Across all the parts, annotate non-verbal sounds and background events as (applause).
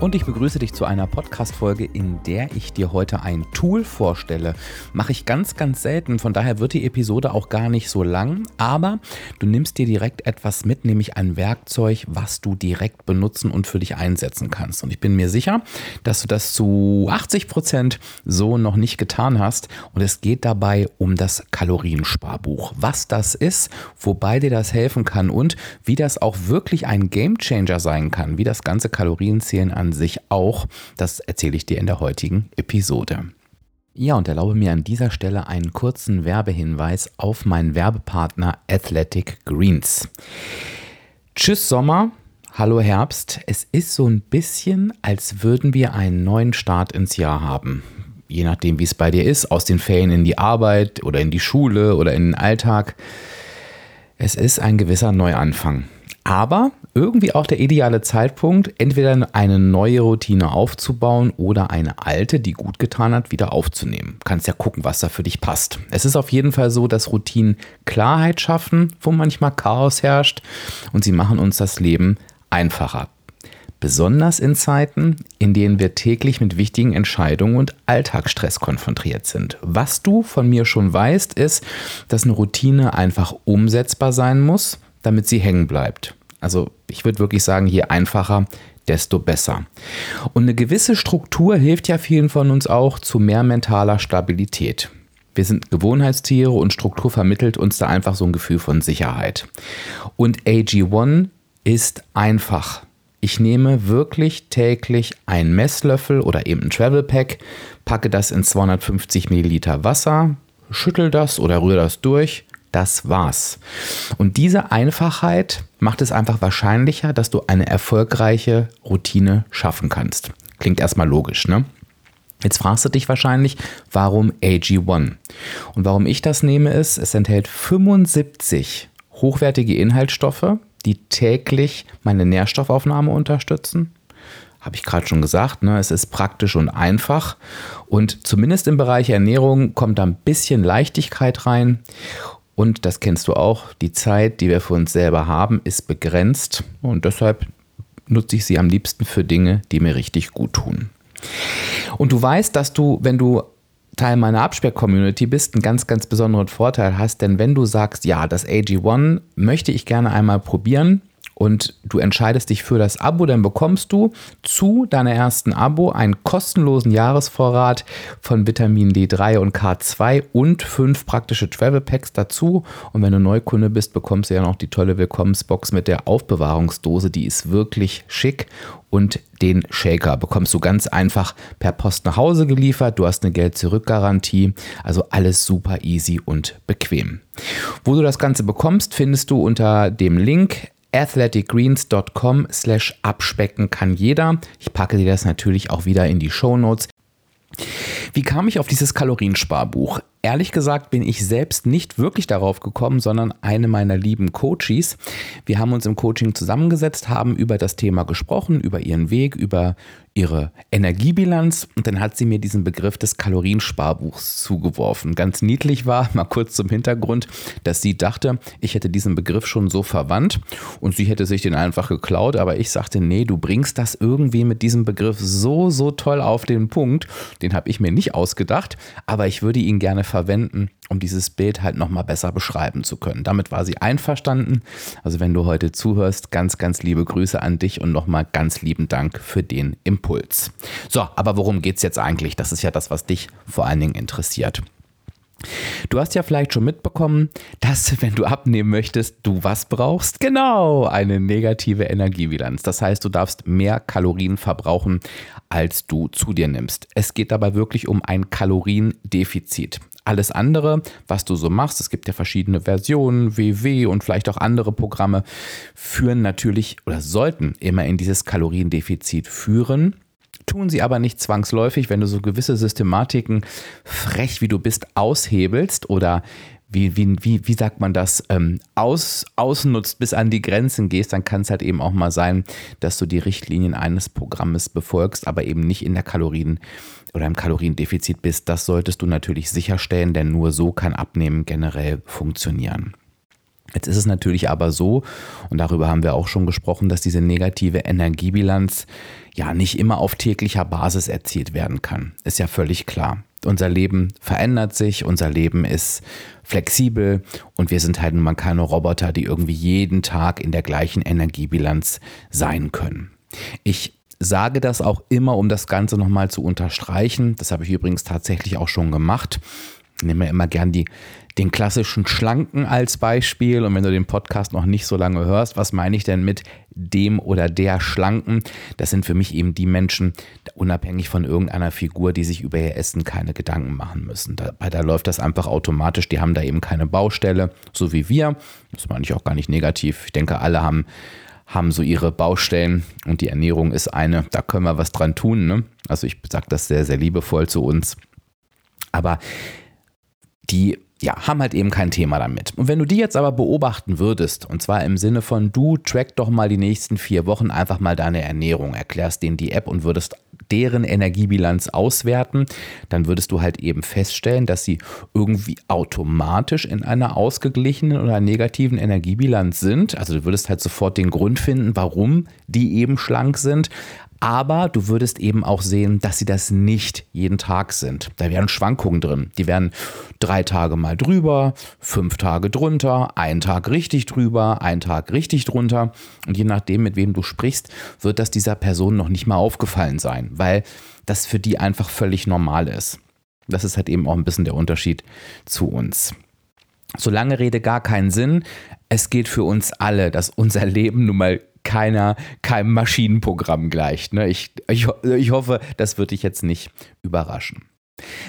Und ich begrüße dich zu einer Podcast-Folge, in der ich dir heute ein Tool vorstelle. Mache ich ganz, ganz selten, von daher wird die Episode auch gar nicht so lang, aber du nimmst dir direkt etwas mit, nämlich ein Werkzeug, was du direkt benutzen und für dich einsetzen kannst. Und ich bin mir sicher, dass du das zu 80 Prozent so noch nicht getan hast. Und es geht dabei um das Kaloriensparbuch. Was das ist, wobei dir das helfen kann und wie das auch wirklich ein Gamechanger sein kann, wie das ganze Kalorienzählen an sich auch. Das erzähle ich dir in der heutigen Episode. Ja, und erlaube mir an dieser Stelle einen kurzen Werbehinweis auf meinen Werbepartner Athletic Greens. Tschüss Sommer, hallo Herbst. Es ist so ein bisschen, als würden wir einen neuen Start ins Jahr haben. Je nachdem, wie es bei dir ist, aus den Ferien in die Arbeit oder in die Schule oder in den Alltag. Es ist ein gewisser Neuanfang. Aber irgendwie auch der ideale Zeitpunkt, entweder eine neue Routine aufzubauen oder eine alte, die gut getan hat, wieder aufzunehmen. Kannst ja gucken, was da für dich passt. Es ist auf jeden Fall so, dass Routinen Klarheit schaffen, wo manchmal Chaos herrscht und sie machen uns das Leben einfacher. Besonders in Zeiten, in denen wir täglich mit wichtigen Entscheidungen und Alltagsstress konfrontiert sind. Was du von mir schon weißt, ist, dass eine Routine einfach umsetzbar sein muss, damit sie hängen bleibt. Also ich würde wirklich sagen, je einfacher, desto besser. Und eine gewisse Struktur hilft ja vielen von uns auch zu mehr mentaler Stabilität. Wir sind Gewohnheitstiere und Struktur vermittelt uns da einfach so ein Gefühl von Sicherheit. Und AG1 ist einfach. Ich nehme wirklich täglich einen Messlöffel oder eben ein Travel Pack, packe das in 250 Milliliter Wasser, schüttel das oder rühre das durch das war's. Und diese Einfachheit macht es einfach wahrscheinlicher, dass du eine erfolgreiche Routine schaffen kannst. Klingt erstmal logisch, ne? Jetzt fragst du dich wahrscheinlich, warum AG1? Und warum ich das nehme ist, es enthält 75 hochwertige Inhaltsstoffe, die täglich meine Nährstoffaufnahme unterstützen. Habe ich gerade schon gesagt, ne? es ist praktisch und einfach. Und zumindest im Bereich Ernährung kommt da ein bisschen Leichtigkeit rein. Und das kennst du auch, die Zeit, die wir für uns selber haben, ist begrenzt und deshalb nutze ich sie am liebsten für Dinge, die mir richtig gut tun. Und du weißt, dass du, wenn du Teil meiner Absperr-Community bist, einen ganz, ganz besonderen Vorteil hast, denn wenn du sagst, ja, das AG1 möchte ich gerne einmal probieren, und du entscheidest dich für das Abo, dann bekommst du zu deiner ersten Abo einen kostenlosen Jahresvorrat von Vitamin D3 und K2 und fünf praktische Travel Packs dazu. Und wenn du Neukunde bist, bekommst du ja noch die tolle Willkommensbox mit der Aufbewahrungsdose. Die ist wirklich schick und den Shaker bekommst du ganz einfach per Post nach Hause geliefert. Du hast eine Geld-Zurück-Garantie. Also alles super easy und bequem. Wo du das Ganze bekommst, findest du unter dem Link athleticgreens.com slash abspecken kann jeder. Ich packe dir das natürlich auch wieder in die Show Notes. Wie kam ich auf dieses Kaloriensparbuch? Ehrlich gesagt bin ich selbst nicht wirklich darauf gekommen, sondern eine meiner lieben Coaches. Wir haben uns im Coaching zusammengesetzt, haben über das Thema gesprochen, über ihren Weg, über ihre Energiebilanz und dann hat sie mir diesen Begriff des Kaloriensparbuchs zugeworfen. Ganz niedlich war, mal kurz zum Hintergrund, dass sie dachte, ich hätte diesen Begriff schon so verwandt und sie hätte sich den einfach geklaut, aber ich sagte, nee, du bringst das irgendwie mit diesem Begriff so, so toll auf den Punkt. Den habe ich mir nicht ausgedacht, aber ich würde ihn gerne verwenden, um dieses Bild halt nochmal besser beschreiben zu können. Damit war sie einverstanden. Also wenn du heute zuhörst, ganz, ganz liebe Grüße an dich und nochmal ganz lieben Dank für den Impuls. So, aber worum geht es jetzt eigentlich? Das ist ja das, was dich vor allen Dingen interessiert. Du hast ja vielleicht schon mitbekommen, dass wenn du abnehmen möchtest, du was brauchst? Genau, eine negative Energiebilanz. Das heißt, du darfst mehr Kalorien verbrauchen, als du zu dir nimmst. Es geht dabei wirklich um ein Kaloriendefizit. Alles andere, was du so machst, es gibt ja verschiedene Versionen, WW und vielleicht auch andere Programme, führen natürlich oder sollten immer in dieses Kaloriendefizit führen. tun sie aber nicht zwangsläufig, wenn du so gewisse Systematiken frech wie du bist aushebelst oder wie, wie, wie, wie sagt man das, ähm, aus, ausnutzt, bis an die Grenzen gehst, dann kann es halt eben auch mal sein, dass du die Richtlinien eines Programmes befolgst, aber eben nicht in der Kalorien- oder im Kaloriendefizit bist. Das solltest du natürlich sicherstellen, denn nur so kann Abnehmen generell funktionieren. Jetzt ist es natürlich aber so, und darüber haben wir auch schon gesprochen, dass diese negative Energiebilanz ja nicht immer auf täglicher Basis erzielt werden kann. Ist ja völlig klar. Unser Leben verändert sich, unser Leben ist flexibel und wir sind halt nun mal keine Roboter, die irgendwie jeden Tag in der gleichen Energiebilanz sein können. Ich sage das auch immer, um das Ganze nochmal zu unterstreichen. Das habe ich übrigens tatsächlich auch schon gemacht. Ich nehme immer gern die den klassischen Schlanken als Beispiel. Und wenn du den Podcast noch nicht so lange hörst, was meine ich denn mit dem oder der Schlanken? Das sind für mich eben die Menschen, unabhängig von irgendeiner Figur, die sich über ihr Essen keine Gedanken machen müssen. Da, da läuft das einfach automatisch. Die haben da eben keine Baustelle, so wie wir. Das meine ich auch gar nicht negativ. Ich denke, alle haben haben so ihre Baustellen und die Ernährung ist eine, da können wir was dran tun. Ne? Also ich sage das sehr, sehr liebevoll zu uns. Aber die ja, haben halt eben kein Thema damit. Und wenn du die jetzt aber beobachten würdest, und zwar im Sinne von, du track doch mal die nächsten vier Wochen einfach mal deine Ernährung, erklärst denen die App und würdest deren Energiebilanz auswerten, dann würdest du halt eben feststellen, dass sie irgendwie automatisch in einer ausgeglichenen oder negativen Energiebilanz sind. Also du würdest halt sofort den Grund finden, warum die eben schlank sind. Aber du würdest eben auch sehen, dass sie das nicht jeden Tag sind. Da wären Schwankungen drin. Die wären drei Tage mal drüber, fünf Tage drunter, ein Tag richtig drüber, ein Tag richtig drunter. Und je nachdem, mit wem du sprichst, wird das dieser Person noch nicht mal aufgefallen sein, weil das für die einfach völlig normal ist. Das ist halt eben auch ein bisschen der Unterschied zu uns. Solange Rede gar keinen Sinn. Es gilt für uns alle, dass unser Leben nun mal keiner, keinem Maschinenprogramm gleicht. Ne? Ich, ich, ich hoffe, das wird dich jetzt nicht überraschen.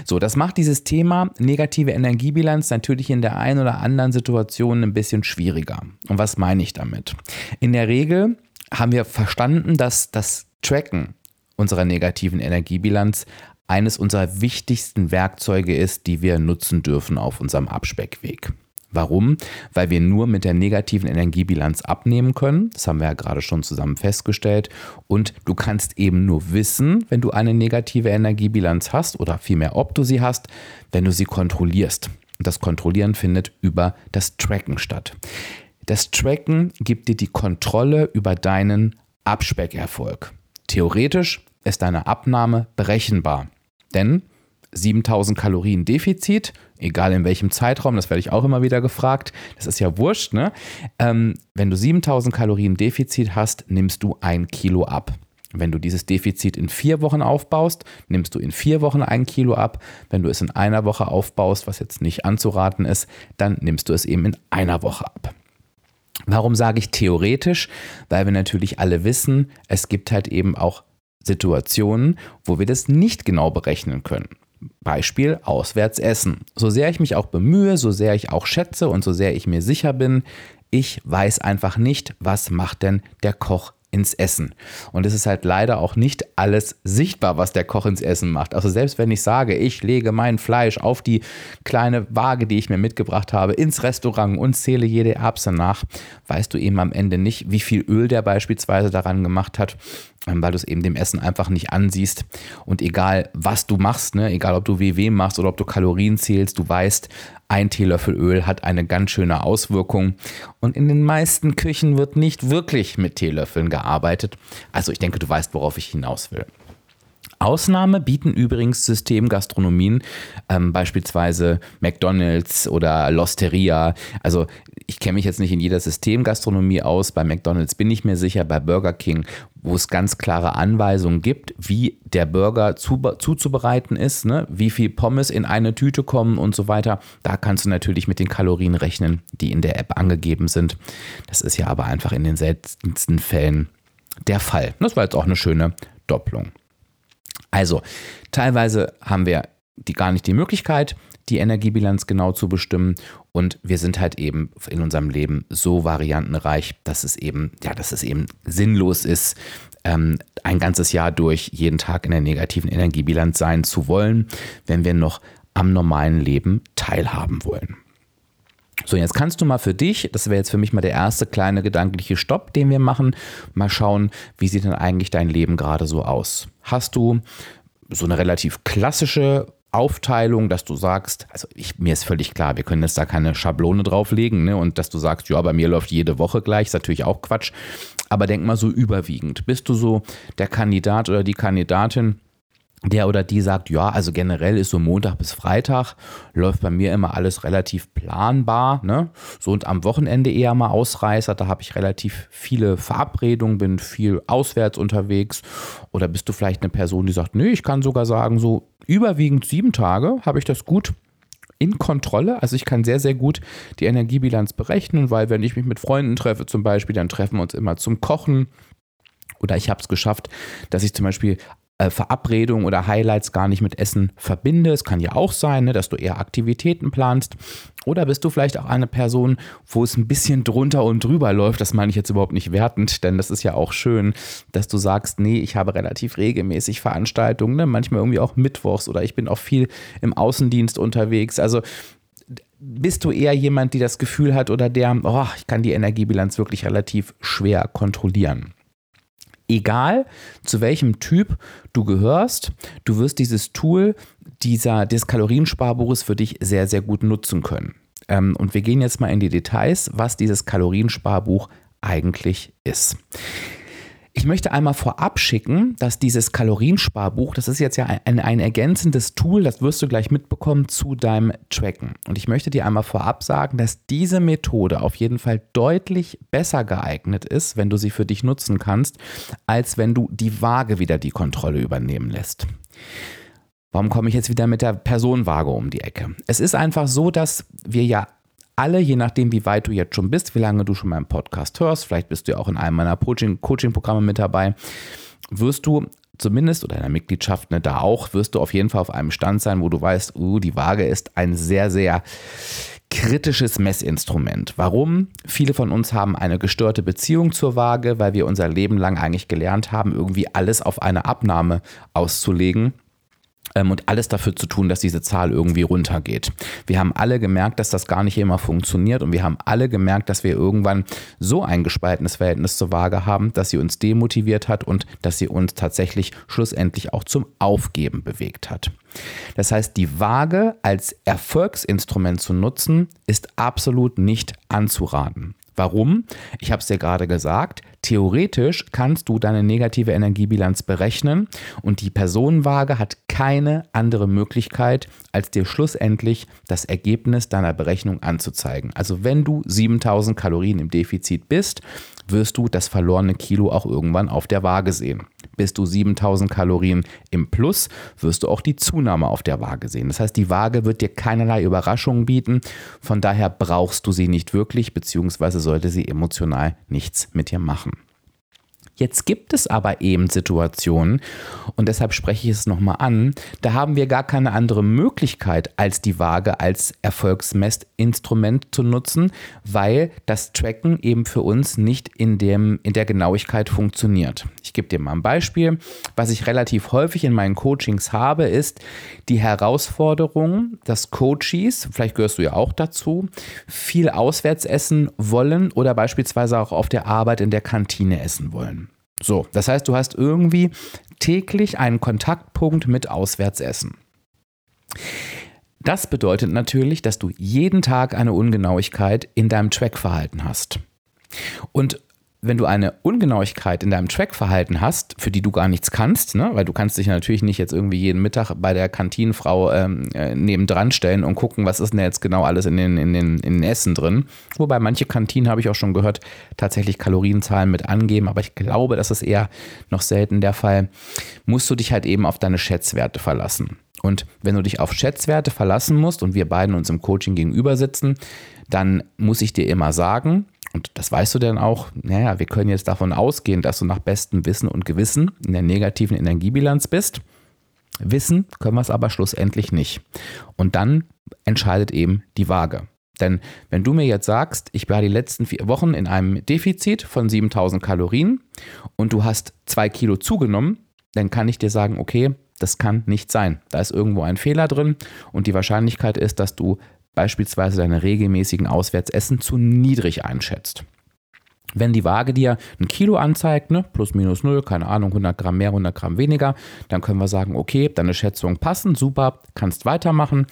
So, das macht dieses Thema negative Energiebilanz natürlich in der einen oder anderen Situation ein bisschen schwieriger. Und was meine ich damit? In der Regel haben wir verstanden, dass das Tracken unserer negativen Energiebilanz eines unserer wichtigsten Werkzeuge ist, die wir nutzen dürfen auf unserem Abspeckweg. Warum? Weil wir nur mit der negativen Energiebilanz abnehmen können. Das haben wir ja gerade schon zusammen festgestellt. Und du kannst eben nur wissen, wenn du eine negative Energiebilanz hast oder vielmehr, ob du sie hast, wenn du sie kontrollierst. Und das Kontrollieren findet über das Tracken statt. Das Tracken gibt dir die Kontrolle über deinen Abspeckerfolg. Theoretisch ist deine Abnahme berechenbar. Denn 7000 Kalorien Defizit, egal in welchem Zeitraum, das werde ich auch immer wieder gefragt, das ist ja wurscht, ne? Ähm, wenn du 7000 Kalorien Defizit hast, nimmst du ein Kilo ab. Wenn du dieses Defizit in vier Wochen aufbaust, nimmst du in vier Wochen ein Kilo ab. Wenn du es in einer Woche aufbaust, was jetzt nicht anzuraten ist, dann nimmst du es eben in einer Woche ab. Warum sage ich theoretisch? Weil wir natürlich alle wissen, es gibt halt eben auch Situationen, wo wir das nicht genau berechnen können. Beispiel auswärts essen. So sehr ich mich auch bemühe, so sehr ich auch schätze und so sehr ich mir sicher bin, ich weiß einfach nicht, was macht denn der Koch ins Essen. Und es ist halt leider auch nicht alles sichtbar, was der Koch ins Essen macht. Also selbst wenn ich sage, ich lege mein Fleisch auf die kleine Waage, die ich mir mitgebracht habe, ins Restaurant und zähle jede Erbse nach, weißt du eben am Ende nicht, wie viel Öl der beispielsweise daran gemacht hat weil du es eben dem Essen einfach nicht ansiehst. Und egal, was du machst, ne, egal ob du WW machst oder ob du Kalorien zählst, du weißt, ein Teelöffel Öl hat eine ganz schöne Auswirkung. Und in den meisten Küchen wird nicht wirklich mit Teelöffeln gearbeitet. Also ich denke, du weißt, worauf ich hinaus will. Ausnahme bieten übrigens Systemgastronomien, ähm, beispielsweise McDonald's oder Losteria. Also ich kenne mich jetzt nicht in jeder Systemgastronomie aus. Bei McDonald's bin ich mir sicher, bei Burger King, wo es ganz klare Anweisungen gibt, wie der Burger zu, zuzubereiten ist, ne? wie viel Pommes in eine Tüte kommen und so weiter. Da kannst du natürlich mit den Kalorien rechnen, die in der App angegeben sind. Das ist ja aber einfach in den seltensten Fällen der Fall. Das war jetzt auch eine schöne Doppelung. Also, teilweise haben wir die gar nicht die Möglichkeit, die Energiebilanz genau zu bestimmen. Und wir sind halt eben in unserem Leben so variantenreich, dass es eben, ja, dass es eben sinnlos ist, ähm, ein ganzes Jahr durch jeden Tag in der negativen Energiebilanz sein zu wollen, wenn wir noch am normalen Leben teilhaben wollen. So, jetzt kannst du mal für dich, das wäre jetzt für mich mal der erste kleine gedankliche Stopp, den wir machen, mal schauen, wie sieht denn eigentlich dein Leben gerade so aus? Hast du so eine relativ klassische Aufteilung, dass du sagst, also ich, mir ist völlig klar, wir können jetzt da keine Schablone drauflegen ne, und dass du sagst, ja, bei mir läuft jede Woche gleich, ist natürlich auch Quatsch, aber denk mal so überwiegend. Bist du so der Kandidat oder die Kandidatin, der oder die sagt, ja, also generell ist so Montag bis Freitag, läuft bei mir immer alles relativ planbar, ne? So und am Wochenende eher mal Ausreißer, da habe ich relativ viele Verabredungen, bin viel auswärts unterwegs. Oder bist du vielleicht eine Person, die sagt, nee, ich kann sogar sagen, so überwiegend sieben Tage habe ich das gut in Kontrolle. Also ich kann sehr, sehr gut die Energiebilanz berechnen, weil wenn ich mich mit Freunden treffe zum Beispiel, dann treffen wir uns immer zum Kochen. Oder ich habe es geschafft, dass ich zum Beispiel äh, Verabredungen oder Highlights gar nicht mit Essen verbinde. Es kann ja auch sein, ne, dass du eher Aktivitäten planst. Oder bist du vielleicht auch eine Person, wo es ein bisschen drunter und drüber läuft? Das meine ich jetzt überhaupt nicht wertend, denn das ist ja auch schön, dass du sagst, nee, ich habe relativ regelmäßig Veranstaltungen, ne? manchmal irgendwie auch mittwochs oder ich bin auch viel im Außendienst unterwegs. Also bist du eher jemand, die das Gefühl hat oder der, oh, ich kann die Energiebilanz wirklich relativ schwer kontrollieren? Egal zu welchem Typ du gehörst, du wirst dieses Tool dieser, des Kaloriensparbuches für dich sehr, sehr gut nutzen können. Ähm, und wir gehen jetzt mal in die Details, was dieses Kaloriensparbuch eigentlich ist. Ich möchte einmal vorab schicken, dass dieses Kaloriensparbuch, das ist jetzt ja ein, ein, ergänzendes Tool, das wirst du gleich mitbekommen zu deinem Tracken. Und ich möchte dir einmal vorab sagen, dass diese Methode auf jeden Fall deutlich besser geeignet ist, wenn du sie für dich nutzen kannst, als wenn du die Waage wieder die Kontrolle übernehmen lässt. Warum komme ich jetzt wieder mit der Personenwaage um die Ecke? Es ist einfach so, dass wir ja alle, je nachdem, wie weit du jetzt schon bist, wie lange du schon meinen Podcast hörst, vielleicht bist du ja auch in einem meiner Coaching-Programme mit dabei, wirst du zumindest oder in der Mitgliedschaft ne, da auch, wirst du auf jeden Fall auf einem Stand sein, wo du weißt, uh, die Waage ist ein sehr, sehr kritisches Messinstrument. Warum? Viele von uns haben eine gestörte Beziehung zur Waage, weil wir unser Leben lang eigentlich gelernt haben, irgendwie alles auf eine Abnahme auszulegen ähm, und alles dafür zu tun, dass diese Zahl irgendwie runtergeht. Wir haben alle gemerkt, dass das gar nicht immer funktioniert und wir haben alle gemerkt, dass wir irgendwann so ein gespaltenes Verhältnis zur Waage haben, dass sie uns demotiviert hat und dass sie uns tatsächlich schlussendlich auch zum Aufgeben bewegt hat. Das heißt, die Waage als Erfolgsinstrument zu nutzen, ist absolut nicht anzuraten. Warum? Ich habe es dir gerade gesagt, theoretisch kannst du deine negative Energiebilanz berechnen und die Personenwaage hat keine andere Möglichkeit, als dir schlussendlich das Ergebnis deiner Berechnung anzuzeigen. Also wenn du 7000 Kalorien im Defizit bist, wirst du das verlorene Kilo auch irgendwann auf der Waage sehen. Bist du 7000 Kalorien im Plus, wirst du auch die Zunahme auf der Waage sehen. Das heißt, die Waage wird dir keinerlei Überraschungen bieten. Von daher brauchst du sie nicht wirklich, beziehungsweise sollte sie emotional nichts mit dir machen. Jetzt gibt es aber eben Situationen, und deshalb spreche ich es nochmal an, da haben wir gar keine andere Möglichkeit, als die Waage als Erfolgsmessinstrument zu nutzen, weil das Tracken eben für uns nicht in, dem, in der Genauigkeit funktioniert. Ich gebe dir mal ein Beispiel. Was ich relativ häufig in meinen Coachings habe, ist die Herausforderung, dass Coaches, vielleicht gehörst du ja auch dazu, viel auswärts essen wollen oder beispielsweise auch auf der Arbeit in der Kantine essen wollen. So, das heißt, du hast irgendwie täglich einen Kontaktpunkt mit Auswärtsessen. Das bedeutet natürlich, dass du jeden Tag eine Ungenauigkeit in deinem Trackverhalten hast. Und wenn du eine Ungenauigkeit in deinem Trackverhalten hast, für die du gar nichts kannst, ne? weil du kannst dich natürlich nicht jetzt irgendwie jeden Mittag bei der Kantinenfrau ähm, äh, nebendran stellen und gucken, was ist denn jetzt genau alles in den, in, den, in den Essen drin. Wobei manche Kantinen, habe ich auch schon gehört, tatsächlich Kalorienzahlen mit angeben, aber ich glaube, das ist eher noch selten der Fall. Musst du dich halt eben auf deine Schätzwerte verlassen. Und wenn du dich auf Schätzwerte verlassen musst und wir beiden uns im Coaching gegenüber sitzen, dann muss ich dir immer sagen, und das weißt du dann auch, naja, wir können jetzt davon ausgehen, dass du nach bestem Wissen und Gewissen in der negativen Energiebilanz bist. Wissen können wir es aber schlussendlich nicht. Und dann entscheidet eben die Waage. Denn wenn du mir jetzt sagst, ich war die letzten vier Wochen in einem Defizit von 7000 Kalorien und du hast zwei Kilo zugenommen, dann kann ich dir sagen, okay, das kann nicht sein. Da ist irgendwo ein Fehler drin und die Wahrscheinlichkeit ist, dass du beispielsweise deine regelmäßigen Auswärtsessen zu niedrig einschätzt. Wenn die Waage dir ein Kilo anzeigt, ne, plus minus null, keine Ahnung, 100 Gramm mehr, 100 Gramm weniger, dann können wir sagen, okay, deine Schätzungen passen, super, kannst weitermachen.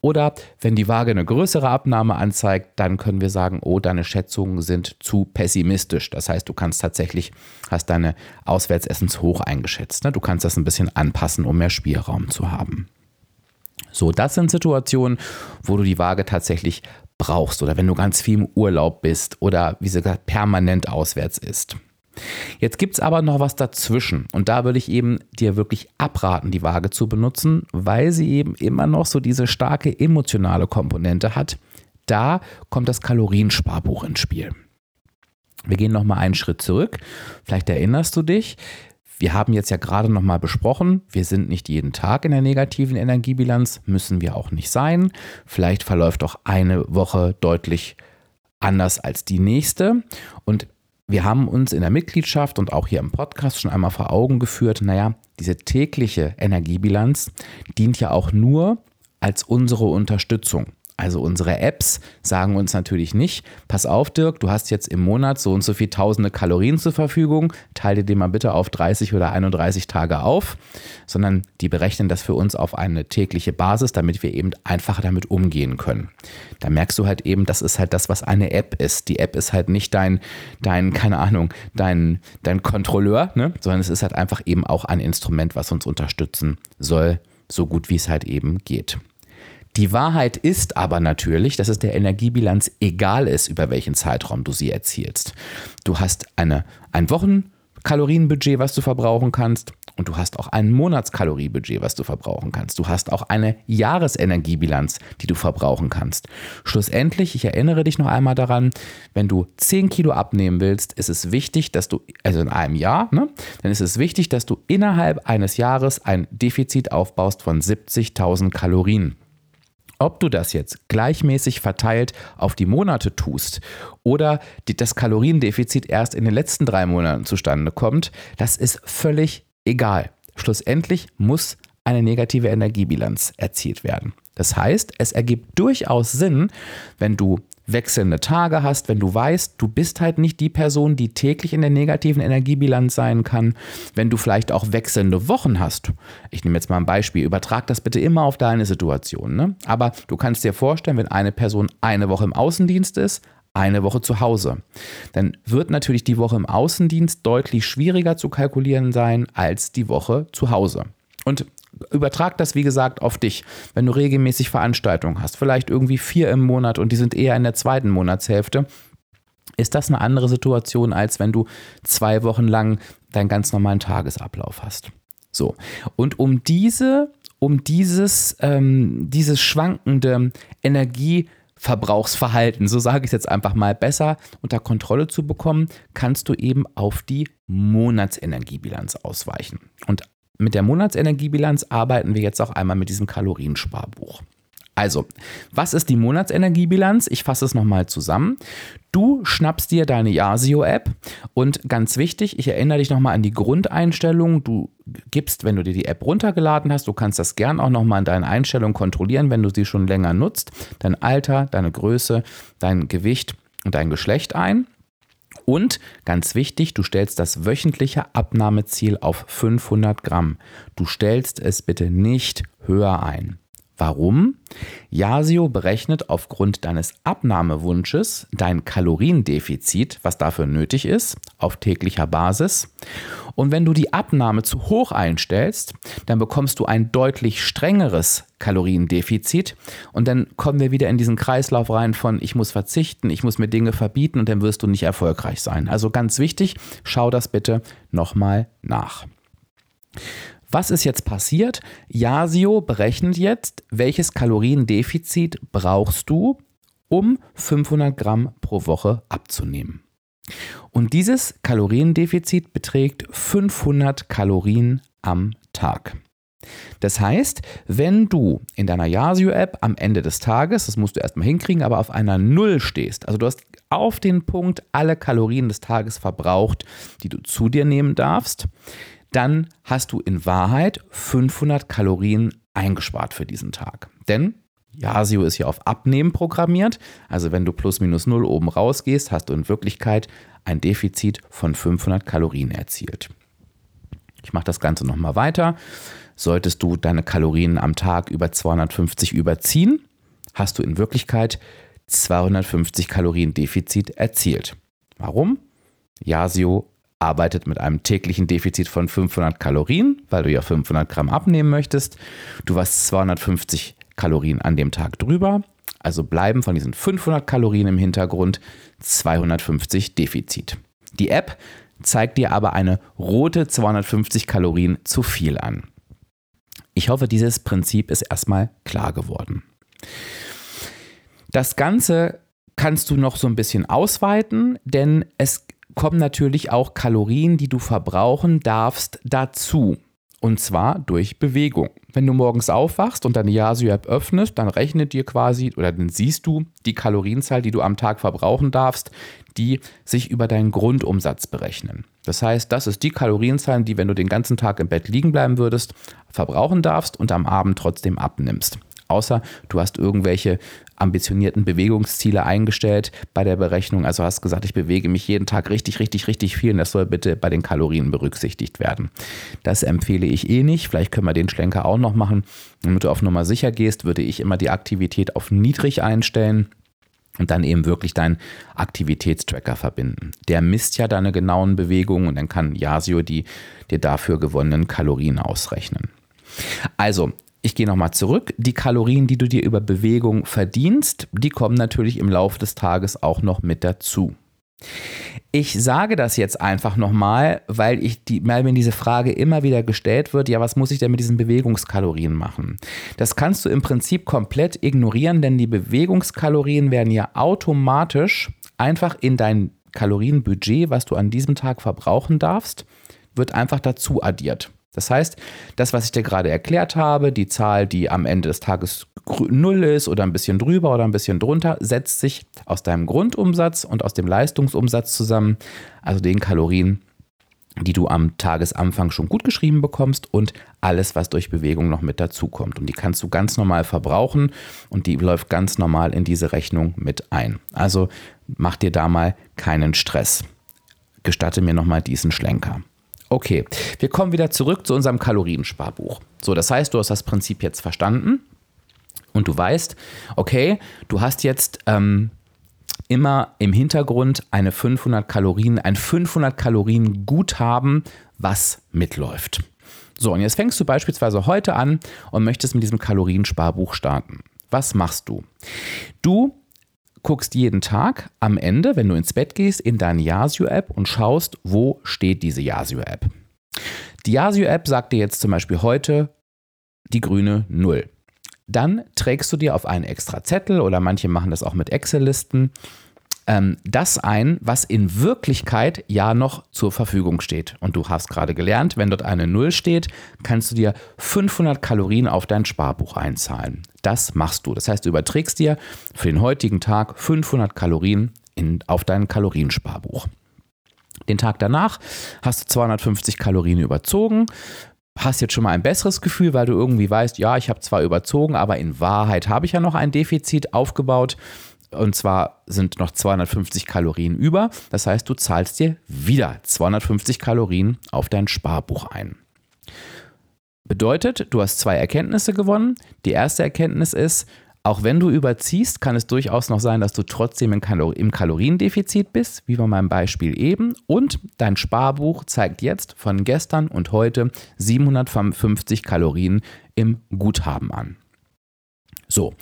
Oder wenn die Waage eine größere Abnahme anzeigt, dann können wir sagen, oh, deine Schätzungen sind zu pessimistisch. Das heißt, du kannst tatsächlich, hast deine Auswärtsessens hoch eingeschätzt. Ne? Du kannst das ein bisschen anpassen, um mehr Spielraum zu haben. So, das sind Situationen, wo du die Waage tatsächlich brauchst oder wenn du ganz viel im Urlaub bist oder wie gesagt permanent auswärts ist. Jetzt gibt es aber noch was dazwischen und da würde ich eben dir wirklich abraten, die Waage zu benutzen, weil sie eben immer noch so diese starke emotionale Komponente hat. Da kommt das Kaloriensparbuch ins Spiel. Wir gehen noch mal einen Schritt zurück. Vielleicht erinnerst du dich, wir haben jetzt ja gerade noch mal besprochen, wir sind nicht jeden Tag in der negativen Energiebilanz, müssen wir auch nicht sein. Vielleicht verläuft auch eine Woche deutlich anders als die nächste. Und wir haben uns in der Mitgliedschaft und auch hier im Podcast schon einmal vor Augen geführt, naja, diese tägliche Energiebilanz dient ja auch nur als unsere Unterstützung. Also unsere Apps sagen uns natürlich nicht, pass auf Dirk, du hast jetzt im Monat so und so viel tausende Kalorien zur Verfügung, teile dir mal bitte auf 30 oder 31 Tage auf, sondern die berechnen das für uns auf eine tägliche Basis, damit wir eben einfacher damit umgehen können. Da merkst du halt eben, das ist halt das, was eine App ist. Die App ist halt nicht dein, dein keine Ahnung, dein, dein Kontrolleur, ne? sondern es ist halt einfach eben auch ein Instrument, was uns unterstützen soll, so gut wie es halt eben geht. Die Wahrheit ist aber natürlich, dass es der Energiebilanz egal ist, über welchen Zeitraum du sie erzielst. Du hast eine, ein Wochenkalorienbudget, was du verbrauchen kannst. Und du hast auch ein Monatskaloriebudget, was du verbrauchen kannst. Du hast auch eine Jahresenergiebilanz, die du verbrauchen kannst. Schlussendlich, ich erinnere dich noch einmal daran, wenn du 10 Kilo abnehmen willst, ist es wichtig, dass du, also in einem Jahr, ne, dann ist es wichtig, dass du innerhalb eines Jahres ein Defizit aufbaust von 70.000 Kalorien. Ob du das jetzt gleichmäßig verteilt auf die Monate tust oder das Kaloriendefizit erst in den letzten drei Monaten zustande kommt, das ist völlig egal. Schlussendlich muss eine negative Energiebilanz erzielt werden. Das heißt, es ergibt durchaus Sinn, wenn du wechselnde Tage hast, wenn du weißt, du bist halt nicht die Person, die täglich in der negativen Energiebilanz sein kann, wenn du vielleicht auch wechselnde Wochen hast. Ich nehme jetzt mal ein Beispiel, übertrag das bitte immer auf deine Situation. Ne? Aber du kannst dir vorstellen, wenn eine Person eine Woche im Außendienst ist, eine Woche zu Hause. Dann wird natürlich die Woche im Außendienst deutlich schwieriger zu kalkulieren sein als die Woche zu Hause. Und übertrag das, wie gesagt, auf dich. Wenn du regelmäßig Veranstaltungen hast, vielleicht irgendwie vier im Monat und die sind eher in der zweiten Monatshälfte, ist das eine andere Situation, als wenn du zwei Wochen lang deinen ganz normalen Tagesablauf hast. So. Und um diese, um dieses, ähm, dieses schwankende Energieverbrauchsverhalten, so sage ich es jetzt einfach mal, besser unter Kontrolle zu bekommen, kannst du eben auf die Monatsenergiebilanz ausweichen. Und mit der Monatsenergiebilanz arbeiten wir jetzt auch einmal mit diesem Kaloriensparbuch. Also, was ist die Monatsenergiebilanz? Ich fasse es nochmal zusammen. Du schnappst dir deine Yasio-App und ganz wichtig, ich erinnere dich nochmal an die Grundeinstellungen. Du gibst, wenn du dir die App runtergeladen hast, du kannst das gern auch nochmal in deinen Einstellungen kontrollieren, wenn du sie schon länger nutzt, dein Alter, deine Größe, dein Gewicht und dein Geschlecht ein. Und ganz wichtig, du stellst das wöchentliche Abnahmeziel auf 500 Gramm. Du stellst es bitte nicht höher ein. Warum? Yasio berechnet aufgrund deines Abnahmewunsches dein Kaloriendefizit, was dafür nötig ist, auf täglicher Basis. Und wenn du die Abnahme zu hoch einstellst, dann bekommst du ein deutlich strengeres Kaloriendefizit. Und dann kommen wir wieder in diesen Kreislauf rein von, ich muss verzichten, ich muss mir Dinge verbieten und dann wirst du nicht erfolgreich sein. Also ganz wichtig, schau das bitte nochmal nach. Was ist jetzt passiert? Yasio berechnet jetzt, welches Kaloriendefizit brauchst du, um 500 Gramm pro Woche abzunehmen. Und dieses Kaloriendefizit beträgt 500 Kalorien am Tag. Das heißt, wenn du in deiner Yasio-App am Ende des Tages, das musst du erstmal hinkriegen, aber auf einer Null stehst, also du hast auf den Punkt alle Kalorien des Tages verbraucht, die du zu dir nehmen darfst, dann hast du in Wahrheit 500 Kalorien eingespart für diesen Tag. Denn Yasio ist ja auf Abnehmen programmiert, also wenn du plus minus null oben rausgehst, hast du in Wirklichkeit ein Defizit von 500 Kalorien erzielt. Ich mache das Ganze nochmal weiter. Solltest du deine Kalorien am Tag über 250 überziehen, hast du in Wirklichkeit 250 Kalorien Defizit erzielt. Warum? Yasio arbeitet mit einem täglichen Defizit von 500 Kalorien, weil du ja 500 Gramm abnehmen möchtest. Du warst 250 Kalorien an dem Tag drüber. Also bleiben von diesen 500 Kalorien im Hintergrund 250 Defizit. Die App zeigt dir aber eine rote 250 Kalorien zu viel an. Ich hoffe, dieses Prinzip ist erstmal klar geworden. Das Ganze kannst du noch so ein bisschen ausweiten, denn es kommen natürlich auch Kalorien, die du verbrauchen darfst, dazu. Und zwar durch Bewegung. Wenn du morgens aufwachst und deine Yasu-App öffnest, dann rechnet dir quasi oder dann siehst du die Kalorienzahl, die du am Tag verbrauchen darfst, die sich über deinen Grundumsatz berechnen. Das heißt, das ist die Kalorienzahl, die, wenn du den ganzen Tag im Bett liegen bleiben würdest, verbrauchen darfst und am Abend trotzdem abnimmst. Außer du hast irgendwelche ambitionierten Bewegungsziele eingestellt bei der Berechnung. Also hast gesagt, ich bewege mich jeden Tag richtig, richtig, richtig viel und das soll bitte bei den Kalorien berücksichtigt werden. Das empfehle ich eh nicht. Vielleicht können wir den Schlenker auch noch machen. Damit du auf Nummer sicher gehst, würde ich immer die Aktivität auf niedrig einstellen und dann eben wirklich deinen Aktivitätstracker verbinden. Der misst ja deine genauen Bewegungen und dann kann Yasio die dir dafür gewonnenen Kalorien ausrechnen. Also, ich gehe nochmal zurück. Die Kalorien, die du dir über Bewegung verdienst, die kommen natürlich im Laufe des Tages auch noch mit dazu. Ich sage das jetzt einfach nochmal, weil, ich die, weil mir diese Frage immer wieder gestellt wird, ja, was muss ich denn mit diesen Bewegungskalorien machen? Das kannst du im Prinzip komplett ignorieren, denn die Bewegungskalorien werden ja automatisch einfach in dein Kalorienbudget, was du an diesem Tag verbrauchen darfst, wird einfach dazu addiert. Das heißt, das, was ich dir gerade erklärt habe, die Zahl, die am Ende des Tages null ist oder ein bisschen drüber oder ein bisschen drunter, setzt sich aus deinem Grundumsatz und aus dem Leistungsumsatz zusammen, also den Kalorien, die du am Tagesanfang schon gut geschrieben bekommst und alles, was durch Bewegung noch mit dazukommt. Und die kannst du ganz normal verbrauchen und die läuft ganz normal in diese Rechnung mit ein. Also mach dir da mal keinen Stress. Gestatte mir nochmal diesen Schlenker. Okay, wir kommen wieder zurück zu unserem Kaloriensparbuch. So, das heißt, du hast das Prinzip jetzt verstanden und du weißt, okay, du hast jetzt ähm, immer im Hintergrund eine 500 Kalorien, ein 500 Kalorien Guthaben, was mitläuft. So, und jetzt fängst du beispielsweise heute an und möchtest mit diesem Kaloriensparbuch starten. Was machst du? Du guckst jeden Tag am Ende, wenn du ins Bett gehst, in deine Yasio-App und schaust, wo steht diese Yasio-App. Die Yasio-App sagt dir jetzt zum Beispiel heute die grüne 0. Dann trägst du dir auf einen extra Zettel oder manche machen das auch mit Excel-Listen ähm, das ein, was in Wirklichkeit ja noch zur Verfügung steht. Und du hast gerade gelernt, wenn dort eine Null steht, kannst du dir 500 Kalorien auf dein Sparbuch einzahlen. Das machst du. Das heißt, du überträgst dir für den heutigen Tag 500 Kalorien in, auf dein Kaloriensparbuch. Den Tag danach hast du 250 Kalorien überzogen, hast jetzt schon mal ein besseres Gefühl, weil du irgendwie weißt, ja, ich habe zwar überzogen, aber in Wahrheit habe ich ja noch ein Defizit aufgebaut. Und zwar sind noch 250 Kalorien über. Das heißt, du zahlst dir wieder 250 Kalorien auf dein Sparbuch ein. Bedeutet, du hast zwei Erkenntnisse gewonnen. Die erste Erkenntnis ist, auch wenn du überziehst, kann es durchaus noch sein, dass du trotzdem im, Kaloriendefizit bist, wie bei meinem Beispiel eben. Und dein Sparbuch zeigt jetzt von gestern und heute 750 Kalorien im Guthaben an. So,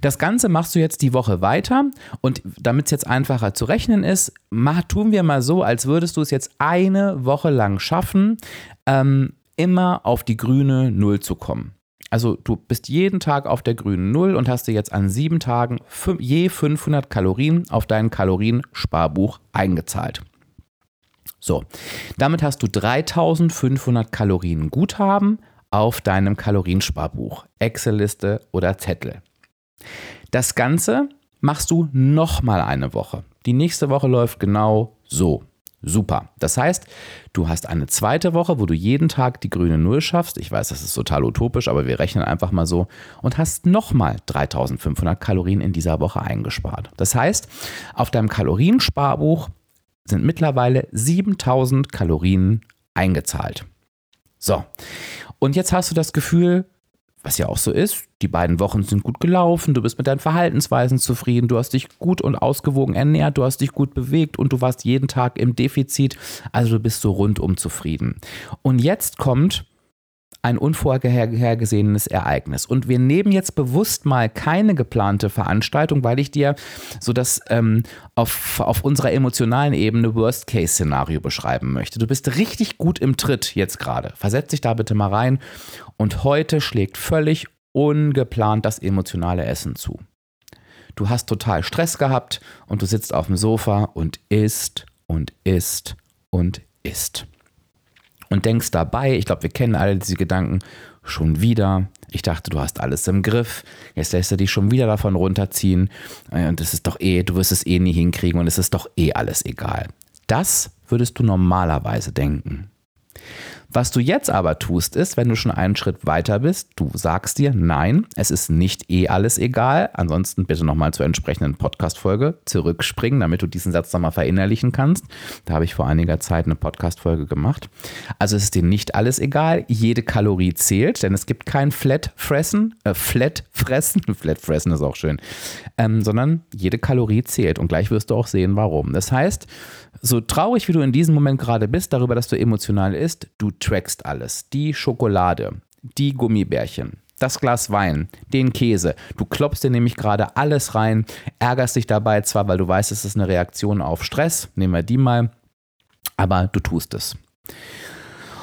das Ganze machst du jetzt die Woche weiter und damit es jetzt einfacher zu rechnen ist, mach, tun wir mal so, als würdest du es jetzt eine Woche lang schaffen, ähm, immer auf die grüne Null zu kommen. Also du bist jeden Tag auf der grünen Null und hast dir jetzt an sieben Tagen je 500 Kalorien auf dein Kaloriensparbuch eingezahlt. So, damit hast du 3500 Kalorien Guthaben auf deinem Kaloriensparbuch, Excel-Liste oder Zettel. Das Ganze machst du nochmal eine Woche. Die nächste Woche läuft genau so. Super. Das heißt, du hast eine zweite Woche, wo du jeden Tag die grüne Null schaffst. Ich weiß, das ist total utopisch, aber wir rechnen einfach mal so und hast nochmal 3500 Kalorien in dieser Woche eingespart. Das heißt, auf deinem Kaloriensparbuch sind mittlerweile 7000 Kalorien eingezahlt. So. Und jetzt hast du das Gefühl, was ja auch so ist, die beiden Wochen sind gut gelaufen, du bist mit deinen Verhaltensweisen zufrieden, du hast dich gut und ausgewogen ernährt, du hast dich gut bewegt und du warst jeden Tag im Defizit, also du bist so rundum zufrieden. Und jetzt kommt ein unvorhergesehenes Ereignis. Und wir nehmen jetzt bewusst mal keine geplante Veranstaltung, weil ich dir so das ähm, auf, auf unserer emotionalen Ebene Worst-Case-Szenario beschreiben möchte. Du bist richtig gut im Tritt jetzt gerade. Versetz dich da bitte mal rein. Und heute schlägt völlig ungeplant das emotionale Essen zu. Du hast total Stress gehabt und du sitzt auf dem Sofa und isst und isst und isst und denkst dabei, ich glaube, wir kennen alle diese Gedanken, schon wieder. Ich dachte, du hast alles im Griff. Jetzt lässt du dich schon wieder davon runterziehen. Äh, und es ist doch eh, du wirst es eh nie hinkriegen und es ist doch eh alles egal. Das würdest du normalerweise denken. Was du jetzt aber tust, ist, wenn du schon einen Schritt weiter bist, du sagst dir, nein, es ist nicht eh alles egal. Ansonsten bitte nochmal zur entsprechenden Podcast-Folge zurückspringen, damit du diesen Satz nochmal verinnerlichen kannst. Da habe ich vor einiger Zeit eine Podcast-Folge gemacht. Also es ist dir nicht alles egal. Jede Kalorie zählt, denn es gibt kein Flat-Fressen, äh, Flat-Fressen, (laughs) Flat-Fressen ist auch schön, ähm, sondern jede Kalorie zählt. Und gleich wirst du auch sehen, warum. Das heißt, so traurig wie du in diesem Moment gerade bist, darüber, dass du emotional isst, du trackst alles. Die Schokolade, die Gummibärchen, das Glas Wein, den Käse. Du klopfst dir nämlich gerade alles rein, ärgerst dich dabei zwar, weil du weißt, es ist eine Reaktion auf Stress, nehmen wir die mal, aber du tust es.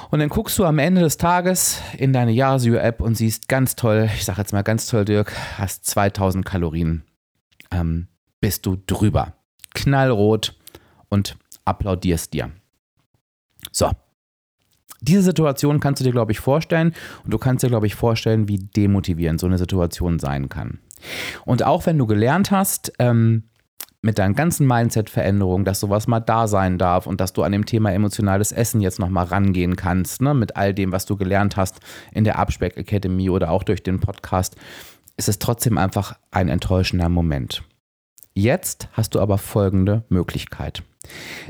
Und dann guckst du am Ende des Tages in deine Yasio-App und siehst ganz toll, ich sage jetzt mal ganz toll, Dirk, hast 2000 Kalorien, ähm, bist du drüber. Knallrot und applaudierst dir. So, diese Situation kannst du dir, glaube ich, vorstellen und du kannst dir, glaube ich, vorstellen, wie demotivierend so eine Situation sein kann. Und auch wenn du gelernt hast, ähm, mit deinen ganzen Mindset-Veränderungen, dass sowas mal da sein darf und dass du an dem Thema emotionales Essen jetzt nochmal rangehen kannst, ne, mit all dem, was du gelernt hast in der Abspeck Academy oder auch durch den Podcast, ist es trotzdem einfach ein enttäuschender Moment. Jetzt hast du aber folgende Möglichkeit.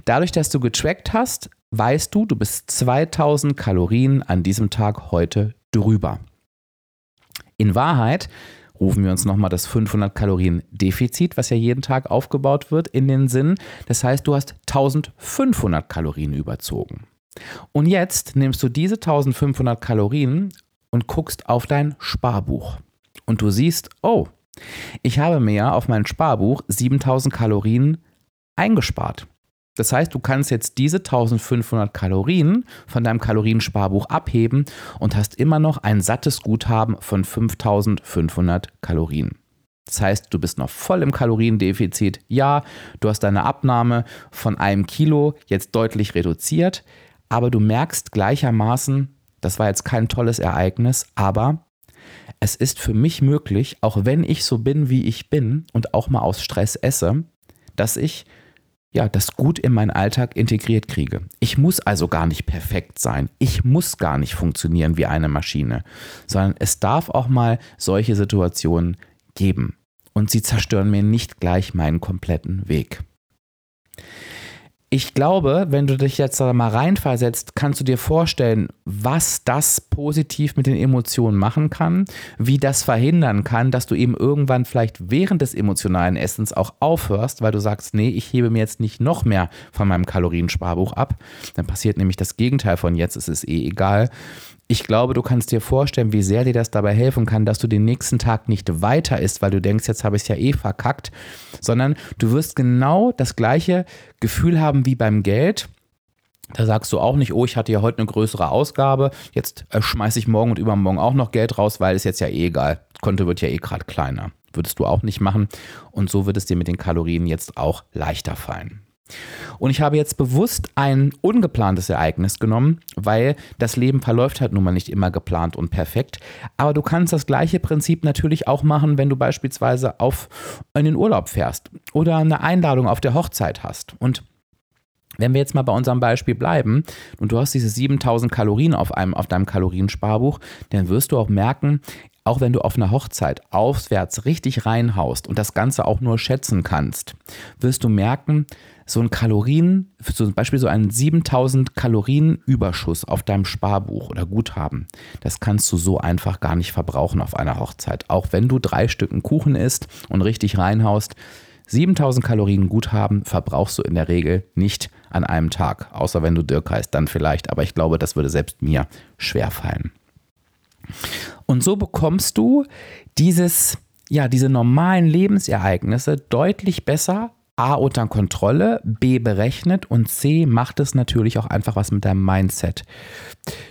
Dadurch, dass du getrackt hast, weißt du, du bist 2000 Kalorien an diesem Tag heute drüber. In Wahrheit rufen wir uns nochmal das 500 Kalorien Defizit, was ja jeden Tag aufgebaut wird, in den Sinn. Das heißt, du hast 1500 Kalorien überzogen. Und jetzt nimmst du diese 1500 Kalorien und guckst auf dein Sparbuch. Und du siehst, oh, ich habe mir auf mein Sparbuch 7000 Kalorien eingespart. Das heißt, du kannst jetzt diese 1500 Kalorien von deinem Kaloriensparbuch abheben und hast immer noch ein sattes Guthaben von 5500 Kalorien. Das heißt, du bist noch voll im Kaloriendefizit. Ja, du hast deine Abnahme von einem Kilo jetzt deutlich reduziert, aber du merkst gleichermaßen, das war jetzt kein tolles Ereignis, aber es ist für mich möglich, auch wenn ich so bin, wie ich bin und auch mal aus Stress esse, dass ich ja, das gut in meinen Alltag integriert kriege. Ich muss also gar nicht perfekt sein. Ich muss gar nicht funktionieren wie eine Maschine, sondern es darf auch mal solche Situationen geben. Und sie zerstören mir nicht gleich meinen kompletten Weg ich glaube, wenn du dich jetzt da mal reinversetzt, kannst du dir vorstellen, was das positiv mit den Emotionen machen kann, wie das verhindern kann, dass du eben irgendwann vielleicht während des emotionalen Essens auch aufhörst, weil du sagst, nee, ich hebe mir jetzt nicht noch mehr von meinem Kaloriensparbuch ab. Dann passiert nämlich das Gegenteil von jetzt, es ist eh egal ich glaube, du kannst dir vorstellen, wie sehr dir das dabei helfen kann, dass du den nächsten Tag nicht weiter isst, weil du denkst, jetzt habe ich es ja eh verkackt, sondern du wirst genau das gleiche Gefühl haben wie beim Geld. Da sagst du auch nicht, oh, ich hatte ja heute eine größere Ausgabe, jetzt äh, schmeiße ich morgen und übermorgen auch noch Geld raus, weil es jetzt ja eh egal. Konto wird ja eh gerade kleiner. Würdest du auch nicht machen. Und so wird es dir mit den Kalorien jetzt auch leichter fallen. Und ich habe jetzt bewusst ein ungeplantes Ereignis genommen, weil das Leben verläuft halt nun mal nicht immer geplant und perfekt. Aber du kannst das gleiche Prinzip natürlich auch machen, wenn du beispielsweise auf einen Urlaub fährst oder eine Einladung auf der Hochzeit hast. Und wenn wir jetzt mal bei unserem Beispiel bleiben und du hast diese 7000 Kalorien auf, einem, auf deinem Kaloriensparbuch, dann wirst du auch merken, auch wenn du auf einer Hochzeit aufwärts richtig reinhaust und das Ganze auch nur schätzen kannst, wirst du merken, so ein Kalorien, zum Beispiel so einen 7000 Kalorien Überschuss auf deinem Sparbuch oder Guthaben, das kannst du so einfach gar nicht verbrauchen auf einer Hochzeit. Auch wenn du drei Stücken Kuchen isst und richtig reinhaust, 7000 Kalorien Guthaben verbrauchst du in der Regel nicht an einem Tag, außer wenn du Dirk heißt, dann vielleicht, aber ich glaube, das würde selbst mir schwer fallen. Und so bekommst du dieses, ja, diese normalen Lebensereignisse deutlich besser A unter Kontrolle, B berechnet und C macht es natürlich auch einfach was mit deinem Mindset.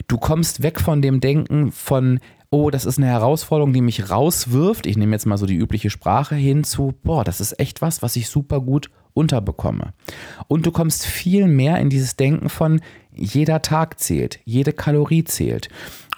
Du kommst weg von dem Denken von, oh, das ist eine Herausforderung, die mich rauswirft. Ich nehme jetzt mal so die übliche Sprache hinzu, boah, das ist echt was, was ich super gut unterbekomme. Und du kommst viel mehr in dieses Denken von, jeder Tag zählt, jede Kalorie zählt.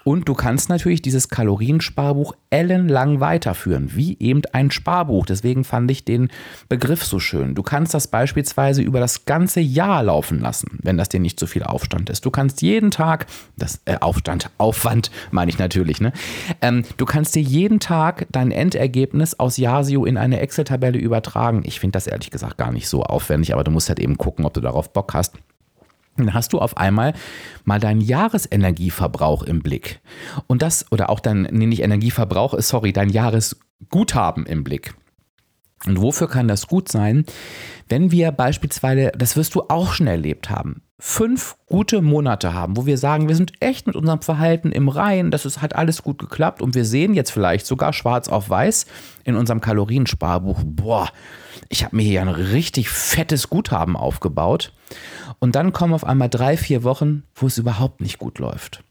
Und du kannst natürlich dieses Kaloriensparbuch ellenlang weiterführen, wie eben ein Sparbuch. Deswegen fand ich den Begriff so schön. Du kannst das beispielsweise über das ganze Jahr laufen lassen, wenn das dir nicht zu viel Aufstand ist. Du kannst jeden Tag, das äh, Aufstand, Aufwand meine ich natürlich, ne? Ähm, du kannst dir jeden Tag dein Endergebnis aus Yasio in eine Excel-Tabelle übertragen. Ich finde das ehrlich gesagt gar nicht so aufwendig, aber du musst halt eben gucken, ob du darauf Bock hast dann hast du auf einmal mal deinen Jahresenergieverbrauch im Blick. Und das, oder auch dein, nee, nicht Energieverbrauch, sorry, dein Jahresguthaben im Blick. Und wofür kann das gut sein? Wenn wir beispielsweise, das wirst du auch schon erlebt haben, fünf gute Monate haben, wo wir sagen, wir sind echt mit unserem Verhalten im Reinen, das ist, hat alles gut geklappt und wir sehen jetzt vielleicht sogar schwarz auf weiß in unserem Kaloriensparbuch, boah, ich habe mir hier ein richtig fettes Guthaben aufgebaut. Und dann kommen auf einmal drei, vier Wochen, wo es überhaupt nicht gut läuft.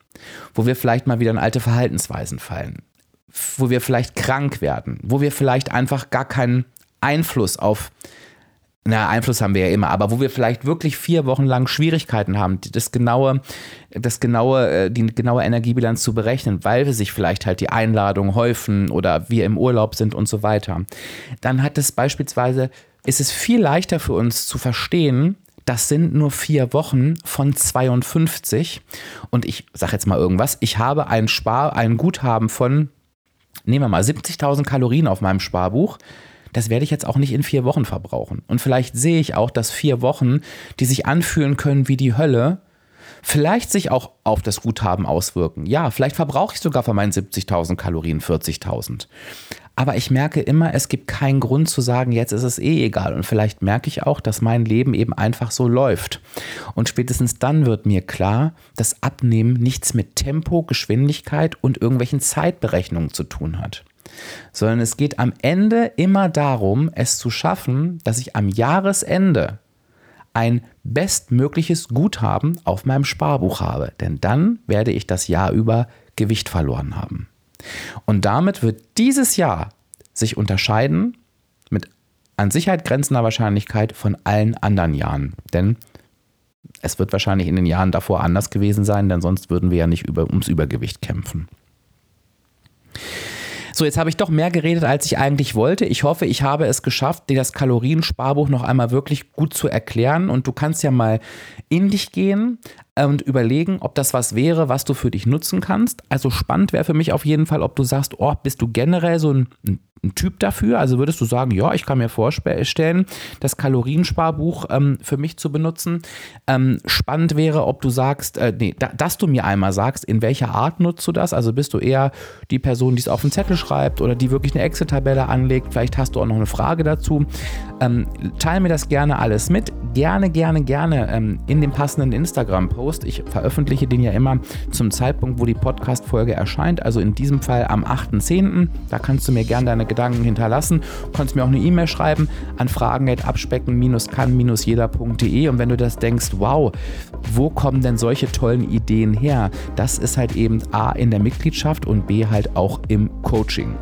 Wo wir vielleicht mal wieder in alte Verhaltensweisen fallen. Wo wir vielleicht krank werden. Wo wir vielleicht einfach gar keinen Einfluss auf na, Einfluss haben wir ja immer, aber wo wir vielleicht wirklich vier Wochen lang Schwierigkeiten haben, das genaue, das genaue, äh, die genaue Energiebilanz zu berechnen, weil wir sich vielleicht halt die Einladungen häufen oder wir im Urlaub sind und so weiter, dann hat es beispielsweise, ist es viel leichter für uns zu verstehen, das sind nur vier Wochen von 52 und ich sage jetzt mal irgendwas, ich habe ein Spar, ein Guthaben von, nehmen wir mal 70.000 Kalorien auf meinem Sparbuch das werde ich jetzt auch nicht in vier Wochen verbrauchen. Und vielleicht sehe ich auch, dass vier Wochen, die sich anfühlen können wie die Hölle, vielleicht sich auch auf das Guthaben auswirken. Ja, vielleicht verbrauche ich sogar von meinen 70.000 Kalorien 40.000. Aber ich merke immer, es gibt keinen Grund zu sagen, jetzt ist es eh egal. Und vielleicht merke ich auch, dass mein Leben eben einfach so läuft. Und spätestens dann wird mir klar, dass Abnehmen nichts mit Tempo, Geschwindigkeit und irgendwelchen Zeitberechnungen zu tun hat sondern es geht am Ende immer darum, es zu schaffen, dass ich am Jahresende ein bestmögliches Guthaben auf meinem Sparbuch habe. Denn dann werde ich das Jahr über Gewicht verloren haben. Und damit wird dieses Jahr sich unterscheiden mit an Sicherheit grenzender Wahrscheinlichkeit von allen anderen Jahren. Denn es wird wahrscheinlich in den Jahren davor anders gewesen sein, denn sonst würden wir ja nicht über, ums Übergewicht kämpfen. So, jetzt habe ich doch mehr geredet, als ich eigentlich wollte. Ich hoffe, ich habe es geschafft, dir das Kaloriensparbuch noch einmal wirklich gut zu erklären. Und du kannst ja mal in dich gehen und überlegen, ob das was wäre, was du für dich nutzen kannst. Also spannend wäre für mich auf jeden Fall, ob du sagst, oh, bist du generell so ein, ein Typ dafür? Also würdest du sagen, ja, ich kann mir vorstellen, das Kaloriensparbuch ähm, für mich zu benutzen. Ähm, spannend wäre, ob du sagst, äh, nee, da, dass du mir einmal sagst, in welcher Art nutzt du das? Also bist du eher die Person, die es auf den Zettel schreibt oder die wirklich eine Excel-Tabelle anlegt? Vielleicht hast du auch noch eine Frage dazu. Ähm, teile mir das gerne alles mit. Gerne, gerne, gerne ähm, in dem passenden Instagram-Post. Ich veröffentliche den ja immer zum Zeitpunkt, wo die Podcast-Folge erscheint. Also in diesem Fall am 8.10. Da kannst du mir gerne deine Gedanken hinterlassen. Du kannst mir auch eine E-Mail schreiben an fragen.abspecken-kann-jeder.de und wenn du das denkst, wow, wo kommen denn solche tollen Ideen her? Das ist halt eben A in der Mitgliedschaft und B halt auch im Coaching.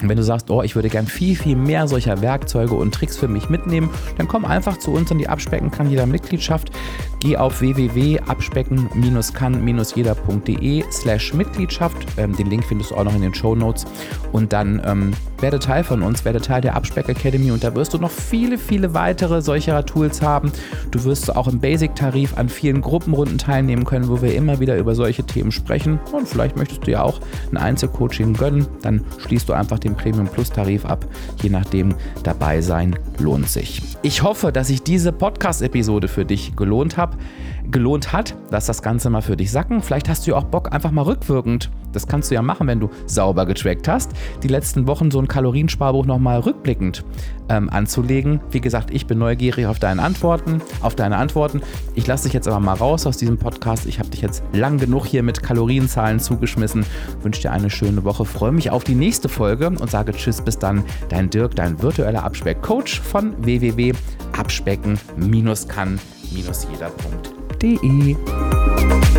Und wenn du sagst, oh, ich würde gern viel, viel mehr solcher Werkzeuge und Tricks für mich mitnehmen, dann komm einfach zu uns in die Abspecken kann jeder Mitgliedschaft. Geh auf www.abspecken-kann-jeder.de slash Mitgliedschaft. Ähm, den Link findest du auch noch in den Show Notes. Und dann ähm, werde Teil von uns, werde Teil der Abspeck Academy und da wirst du noch viele, viele weitere solcher Tools haben. Du wirst auch im Basic-Tarif an vielen Gruppenrunden teilnehmen können, wo wir immer wieder über solche Themen sprechen. Und vielleicht möchtest du ja auch ein Einzelcoaching gönnen. Dann schließt du einfach den Premium Plus Tarif ab. Je nachdem, dabei sein lohnt sich. Ich hoffe, dass ich diese Podcast-Episode für dich gelohnt habe gelohnt hat. Lass das Ganze mal für dich sacken. Vielleicht hast du ja auch Bock, einfach mal rückwirkend. Das kannst du ja machen, wenn du sauber getrackt hast. Die letzten Wochen so ein Kaloriensparbuch nochmal rückblickend ähm, anzulegen. Wie gesagt, ich bin neugierig auf deine Antworten, auf deine Antworten. Ich lasse dich jetzt aber mal raus aus diesem Podcast. Ich habe dich jetzt lang genug hier mit Kalorienzahlen zugeschmissen. Wünsche dir eine schöne Woche. Freue mich auf die nächste Folge und sage Tschüss, bis dann. Dein Dirk, dein virtueller Abspeck-Coach von www.abspecken-kann-jeder.de www.ftf.de.